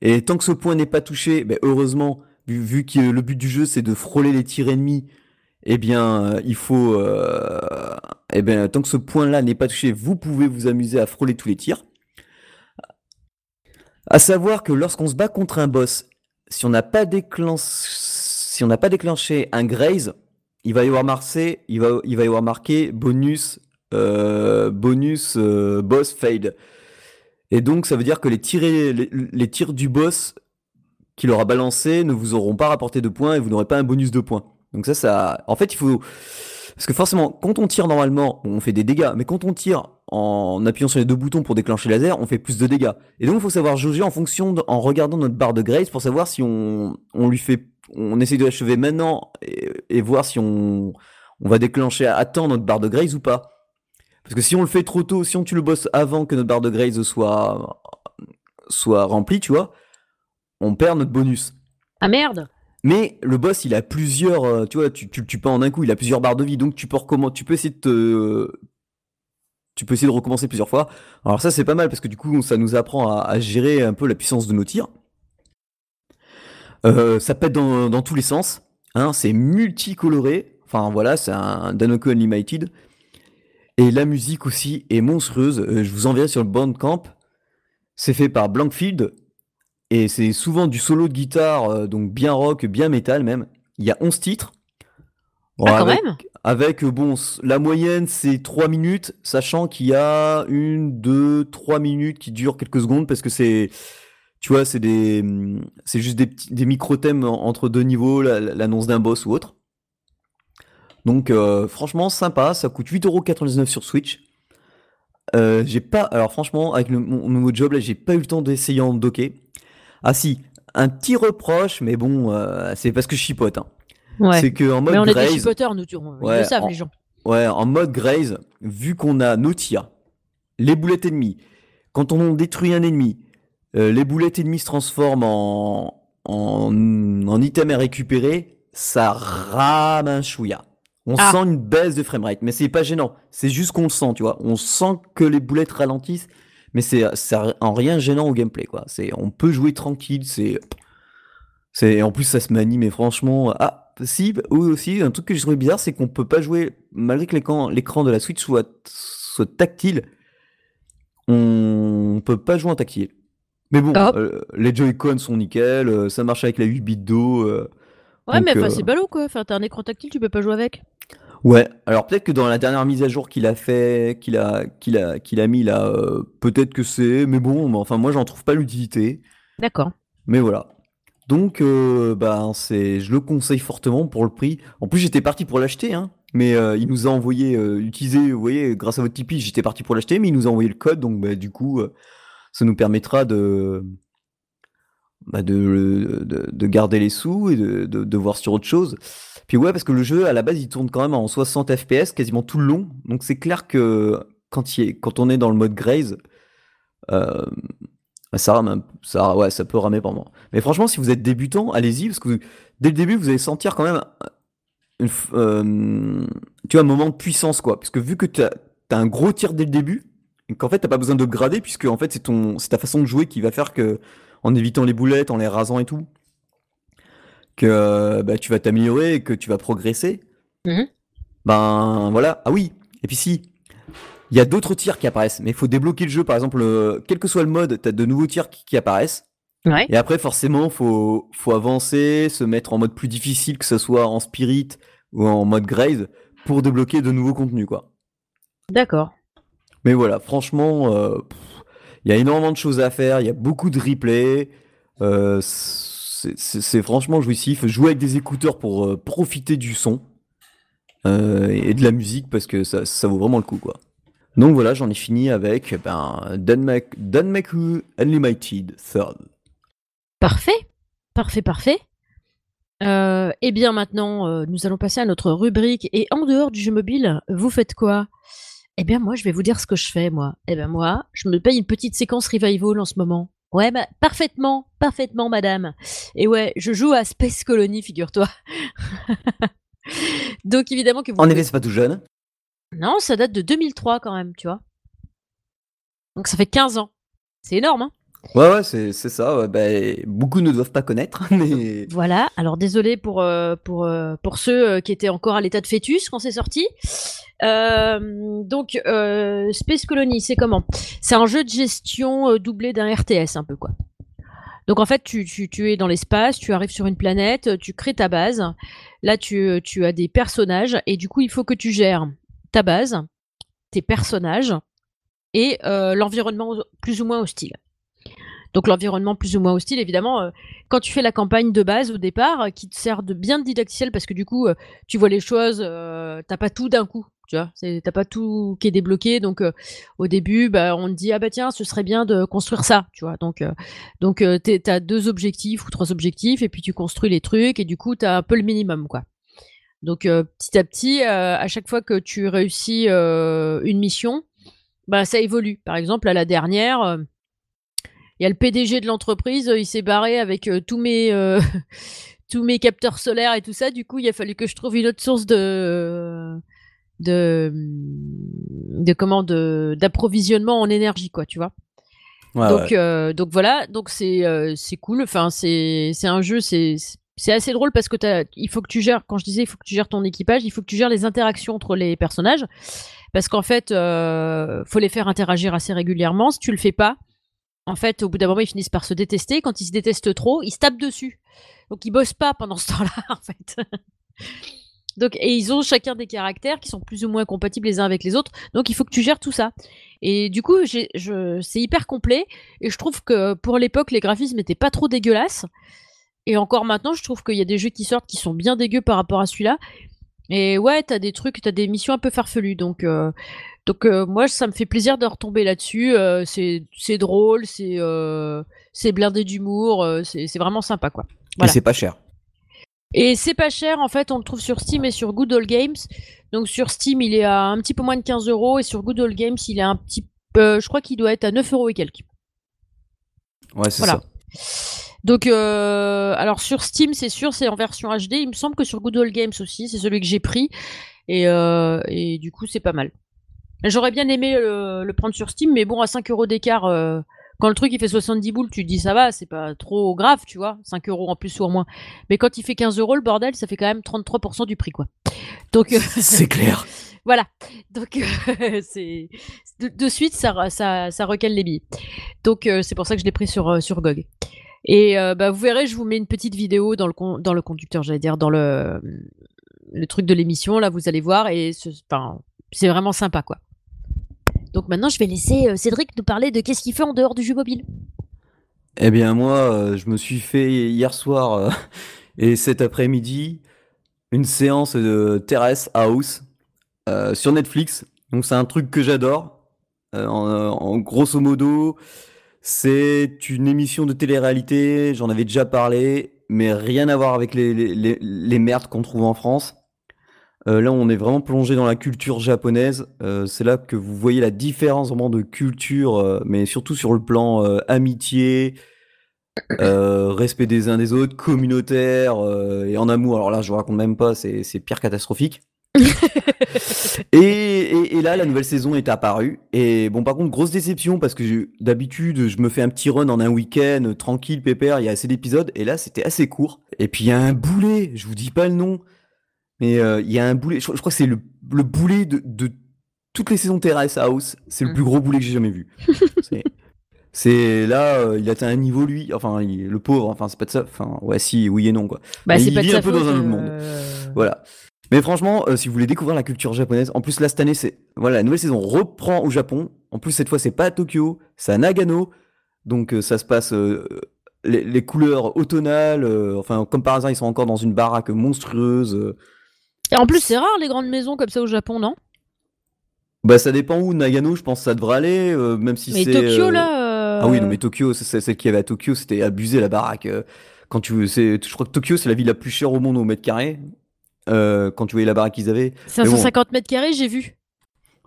Et tant que ce point n'est pas touché, heureusement, vu, que le but du jeu c'est de frôler les tirs ennemis, eh bien, euh, il faut. euh, eh bien, tant que ce point-là n'est pas touché, vous pouvez vous amuser à frôler tous les tirs. À savoir que lorsqu'on se bat contre un boss, si on n'a pas déclenché, un graze, il va y avoir marqué, il va, il va y avoir marqué bonus, euh, bonus boss fade. Et donc, ça veut dire que les tirs, les tirs du boss qu'il aura balancé ne vous auront pas rapporté de points et vous n'aurez pas un bonus de points. Donc ça, ça, en fait, il faut, parce que forcément, quand on tire normalement, on fait des dégâts, mais quand on tire en appuyant sur les deux boutons pour déclencher le laser, on fait plus de dégâts. Et donc, il faut savoir jauger en fonction, en regardant notre barre de grace pour savoir si on, lui fait, on essaie de l'achever maintenant et, voir si on, on va déclencher à temps notre barre de grace ou pas. Parce que si on le fait trop tôt, si on tue le boss avant que notre barre de grace soit, soit remplie, tu vois, on perd notre bonus. Ah merde Mais le boss, il a plusieurs, euh, tu vois, tu, tu pas en un coup, il a plusieurs barres de vie, donc tu peux tu peux essayer de te, tu peux essayer de recommencer plusieurs fois. Alors ça, c'est pas mal parce que du coup, ça nous apprend à, à gérer un peu la puissance de nos tirs. Euh, ça pète dans, dans tous les sens, hein, c'est multicoloré. Enfin voilà, c'est un Danoko Unlimited. Et la musique aussi est monstrueuse. Euh, je vous enverrai sur le Bandcamp. C'est fait par Blankfield. Et c'est souvent du solo de guitare, euh, donc bien rock, bien métal même. Il y a 11 titres. Bon, Ah, quand avec, même? avec, euh, bon, la moyenne c'est 3 minutes, sachant qu'il y a une, deux, trois minutes qui durent quelques secondes parce que c'est, tu vois, c'est des, hum, c'est juste des petits, des micro-thèmes en- entre deux niveaux, la- la- l'annonce d'un boss ou autre. Donc, euh, franchement, sympa, ça coûte 8,99€ sur Switch. Euh, j'ai pas, alors franchement, avec le- mon nouveau job là, j'ai pas eu le temps d'essayer en docker. Ah si, un petit reproche, mais bon, euh, c'est parce que je chipote. hein. Ouais. C'est que en mode Mais on est des chipoteurs, nous, tu- on- ils Ouais, le savent, en- les gens. Ouais, en mode Graze, vu qu'on a nos tirs, les boulettes ennemies, quand on détruit un ennemi, euh, les boulettes ennemies se transforment en, en, en item à récupérer, ça rame un chouïa. On Ah. sent une baisse de framerate, mais c'est pas gênant. C'est juste qu'on le sent, tu vois. On sent que les boulettes ralentissent, mais c'est en rien gênant au gameplay, quoi. C'est, on peut jouer tranquille, c'est, c'est, en plus ça se manie, mais franchement, ah, si, oui aussi, un truc que j'ai trouvé bizarre, c'est qu'on peut pas jouer, malgré que l'écran, de la Switch soit, soit tactile, on peut pas jouer en tactile. Mais bon, euh, les Joy-Con sont nickel, euh, ça marche avec la 8 bits d'eau. euh, Ouais, donc, mais enfin, c'est ballot, quoi. Enfin, t'as un écran tactile, tu peux pas jouer avec. Ouais, alors peut-être que dans la dernière mise à jour qu'il a fait, qu'il a, qu'il a, qu'il a mis là, euh, peut-être que c'est, mais bon, mais enfin moi j'en trouve pas l'utilité. D'accord. Mais voilà. Donc, euh, bah, c'est, je le conseille fortement pour le prix. En plus, j'étais parti pour l'acheter, hein. Mais euh, il nous a envoyé, euh, utilisé, vous voyez, grâce à votre Tipeee, j'étais parti pour l'acheter, mais il nous a envoyé le code, donc bah, du coup, euh, ça nous permettra de, bah, de, de, de garder les sous et de, de, voir sur autre chose. Puis ouais, parce que le jeu, à la base, il tourne quand même en 60 FPS quasiment tout le long. Donc c'est clair que quand, il est, quand on est dans le mode Graze, euh, ça rame ça, ouais, ça peut ramer moment. Mais franchement, si vous êtes débutant, allez-y, parce que dès le début, vous allez sentir quand même euh, tu vois, un moment de puissance, quoi. Parce vu que tu as, un gros tir dès le début, et qu'en fait, t'as pas besoin de grader, puisque en fait, c'est ta façon de jouer qui va faire que, en évitant les boulettes, en les rasant et tout, que bah, tu vas t'améliorer que tu vas progresser. Mhm. Ben voilà. Ah oui. Et puis si, il y a d'autres tirs qui apparaissent, mais il faut débloquer le jeu. Par exemple, euh, quel que soit le mode, tu as de nouveaux tirs qui, qui apparaissent. Ouais. Et après, forcément, faut, faut avancer, se mettre en mode plus difficile, que ce soit en spirit ou en mode graze, pour débloquer de nouveaux contenus, quoi. D'accord. Mais voilà, franchement, euh, pff, il y a énormément de choses à faire, il y a beaucoup de replay. euh, c'est franchement jouissif. Jouer avec des écouteurs pour euh, profiter du son euh, et de la musique parce que ça, vaut vraiment le coup, quoi. Donc voilà, j'en ai fini avec ben, Danmaku Unlimited Third. Parfait. Parfait, parfait. Euh, eh bien, maintenant, nous allons passer à notre rubrique. Et en dehors du jeu mobile, vous faites quoi? Eh bien, moi, je vais vous dire ce que je fais, moi. Eh bien, moi, je me paye une petite séquence revival en ce moment. Ouais, bah, parfaitement, parfaitement, madame. Et ouais, je joue à Space Colony, figure-toi. Donc, évidemment que vous En pouvez- effet, c'est pas tout jeune. Non, ça date de 2003 quand même, tu vois. Donc, ça fait 15 ans. C'est énorme, hein Ouais, ouais, c'est ça. ben, beaucoup ne doivent pas connaître, Voilà, alors désolé pour, euh, pour, euh, pour ceux euh, qui étaient encore à l'état de fœtus quand c'est sorti. Donc, Space Colony, c'est comment? C'est un jeu de gestion doublé d'un RTS un peu, quoi. Donc en fait, tu, tu, tu es dans l'espace, tu arrives sur une planète, tu crées ta base. Là, tu, tu as des personnages et du coup, il faut que tu gères ta base, tes personnages et l'environnement plus ou moins hostile. Donc l'environnement plus ou moins hostile, évidemment, euh, quand tu fais la campagne de base au départ, euh, qui te sert de bien de didacticiel parce que du coup, euh, tu vois les choses, t'as pas tout d'un coup, tu vois, t'as pas tout qui est débloqué. Donc au début, bah, on te dit ah bah tiens, ce serait bien de construire ça, tu vois. Donc donc t'as deux objectifs ou trois objectifs et puis tu construis les trucs et du coup t'as un peu le minimum quoi. Donc petit à petit, à chaque fois que tu réussis une mission, bah ça évolue. Par exemple, à la dernière. Il y a le PDG de l'entreprise, euh, il s'est barré avec euh, tous mes euh, tous mes capteurs solaires et tout ça. Du coup, il a fallu que je trouve une autre source de de de comment de d'approvisionnement en énergie quoi, tu vois. ouais, donc ouais. euh, donc voilà, donc c'est euh, c'est cool. Enfin c'est c'est un jeu, c'est c'est assez drôle parce que t'as, il faut que tu gères. Quand je disais il faut que tu gères ton équipage, il faut que tu gères les interactions entre les personnages parce qu'en fait euh, faut les faire interagir assez régulièrement. Si tu le fais pas, en fait, au bout d'un moment, ils finissent par se détester. Quand ils se détestent trop, ils se tapent dessus. Donc, ils bossent pas pendant ce temps-là, en fait. Donc, et ils ont chacun des caractères qui sont plus ou moins compatibles les uns avec les autres. Donc, il faut que tu gères tout ça. Et du coup, c'est hyper complet. Et je trouve que pour l'époque, les graphismes n'étaient pas trop dégueulasses. Et encore maintenant, je trouve qu'il y a des jeux qui sortent qui sont bien dégueux par rapport à celui-là. Et ouais, t'as des trucs, t'as des missions un peu farfelues. Donc, euh, donc euh, moi, ça me fait plaisir de retomber là-dessus. Euh, c'est drôle, c'est c'est blindé d'humour, c'est vraiment sympa, quoi. Et c'est pas cher. Et c'est pas cher, en fait, on le trouve sur Steam et sur Good Old Games. Donc sur Steam, il est à un petit peu moins de 15 euros et sur Good Old Games, il est un petit peu, je crois qu'il doit être à 9 euros et quelques. Ouais, c'est ça. Donc, euh, alors sur Steam, c'est sûr, c'est en version HD. Il me semble que sur Good Old Games aussi, c'est celui que j'ai pris. Et, euh, et, du coup, c'est pas mal. J'aurais bien aimé le, prendre sur Steam, mais bon, à 5 euros d'écart, euh, quand le truc il fait 70 boules, tu te dis ça va, c'est pas trop grave, tu vois, 5 euros en plus ou en moins. Mais quand il fait 15 euros, le bordel, ça fait quand même 33% du prix, quoi. Donc euh, c'est clair. voilà. Donc euh, c'est de, suite ça, ça, ça recale les billets. Donc euh, c'est pour ça que je l'ai pris sur sur GOG. Et bah, vous verrez, je vous mets une petite vidéo dans le dans le conducteur, j'allais dire dans le le truc de l'émission. Là, vous allez voir et c'est vraiment sympa, quoi. Donc maintenant, je vais laisser euh, Cédric nous parler de qu'est-ce qu'il fait en dehors du jeu mobile. Eh bien, moi, euh, je me suis fait hier soir euh, et cet après-midi une séance de Terrace House sur Netflix. Donc, c'est un truc que j'adore. En, grosso modo, c'est une émission de télé-réalité. J'en avais déjà parlé, mais rien à voir avec les, les merdes qu'on trouve en France. Euh, là, on est vraiment plongé dans la culture japonaise. Euh, c'est là que vous voyez la différence vraiment de culture, euh, mais surtout sur le plan amitié, respect des uns des autres, communautaire et en amour. Alors là, je vous raconte même pas, c'est pire catastrophique. et, là, la nouvelle saison est apparue. Et bon, par contre, grosse déception parce que d'habitude, je me fais un petit run en un week-end, tranquille, pépère, il y a assez d'épisodes. Et là, c'était assez court. Et puis, il y a un boulet, je vous dis pas le nom. Mais euh, il y a un boulet, je, crois que c'est le, le, boulet de, de, toutes les saisons Terrace House. C'est le mm. plus gros boulet que j'ai jamais vu. c'est là, euh, il atteint un niveau lui. Enfin, le pauvre. Enfin, c'est pas de ça. Enfin, ouais, si, oui et non quoi. Bah, c'est pas il vit un peu dans un autre monde. Euh. Voilà. Mais franchement, si vous voulez découvrir la culture japonaise, en plus là cette année, c'est voilà, la nouvelle saison reprend au Japon. En plus cette fois, c'est pas à Tokyo, c'est à Nagano. Donc ça se passe les, les, couleurs automnales. enfin, comme par hasard, ils sont encore dans une baraque monstrueuse. Et en plus, c'est rare les grandes maisons comme ça au Japon, non? Bah, ça dépend où. Nagano, je pense que ça devrait aller, euh, même si c'est. Mais Tokyo, euh, là. Euh, ah oui, non, mais Tokyo, c'est celle qui avait à Tokyo, c'était abusé la baraque. Quand tu, je crois que Tokyo, c'est la ville la plus chère au monde au mètre carré. Quand tu voyais la baraque qu'ils avaient. 550 mètres carrés, j'ai vu.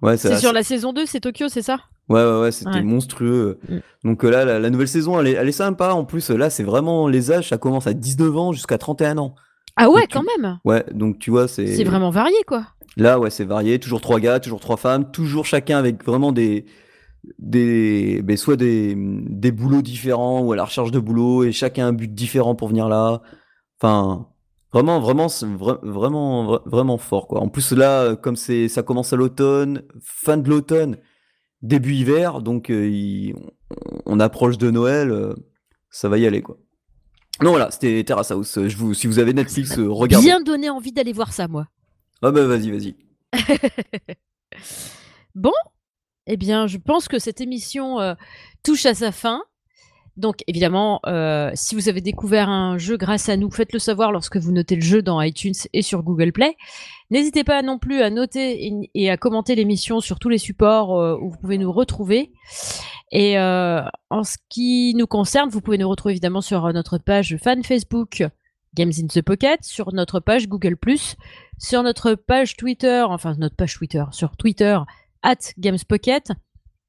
Ouais, c'est sur la saison 2, c'est Tokyo, c'est ça? Ouais, ouais, ouais, c'était monstrueux. Mm. Donc là, la, nouvelle saison, elle est, elle est sympa. En plus, là, c'est vraiment les âges, ça commence à 19 ans jusqu'à 31 ans. Ah ouais, quand même. Ouais, donc tu vois, c'est. C'est vraiment varié, quoi. Là, ouais, c'est varié. Toujours trois gars, toujours trois femmes, toujours chacun avec vraiment des, des, ben, soit des, des boulots différents ou à la recherche de boulot et chacun un but différent pour venir là. Enfin, vraiment, vraiment, vraiment, vraiment fort, quoi. En plus là, comme c'est, ça commence à l'automne, fin de l'automne, début hiver, donc euh, on, approche de Noël, euh, ça va y aller, quoi. Non, voilà, c'était Terrace House. Je vous, si vous avez Netflix, euh, regardez. Bien donné envie d'aller voir ça, moi. Ah bah vas-y, vas-y. bon, eh bien, je pense que cette émission euh, touche à sa fin. Donc, évidemment, euh, si vous avez découvert un jeu grâce à nous, faites-le savoir lorsque vous notez le jeu dans iTunes et sur Google Play. N'hésitez pas non plus à noter et, à commenter l'émission sur tous les supports où vous pouvez nous retrouver. Et euh, en ce qui nous concerne, vous pouvez nous retrouver évidemment sur notre page fan Facebook Games in the Pocket, sur notre page Google+, sur notre page Twitter, enfin notre page Twitter, sur Twitter at GamesPocket,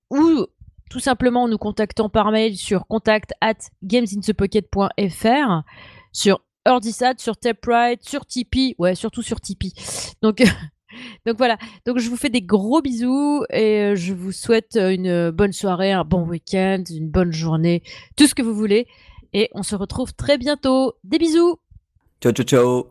ou tout simplement en nous contactant par mail sur contact at gamesinthepocket.fr, sur Ordisat, sur Taprite, sur Tipeee, ouais, surtout sur Tipeee. Donc, donc voilà, donc je vous fais des gros bisous et euh, je vous souhaite une bonne soirée, un bon week-end, une bonne journée, tout ce que vous voulez. Et on se retrouve très bientôt. Des bisous Ciao ciao ciao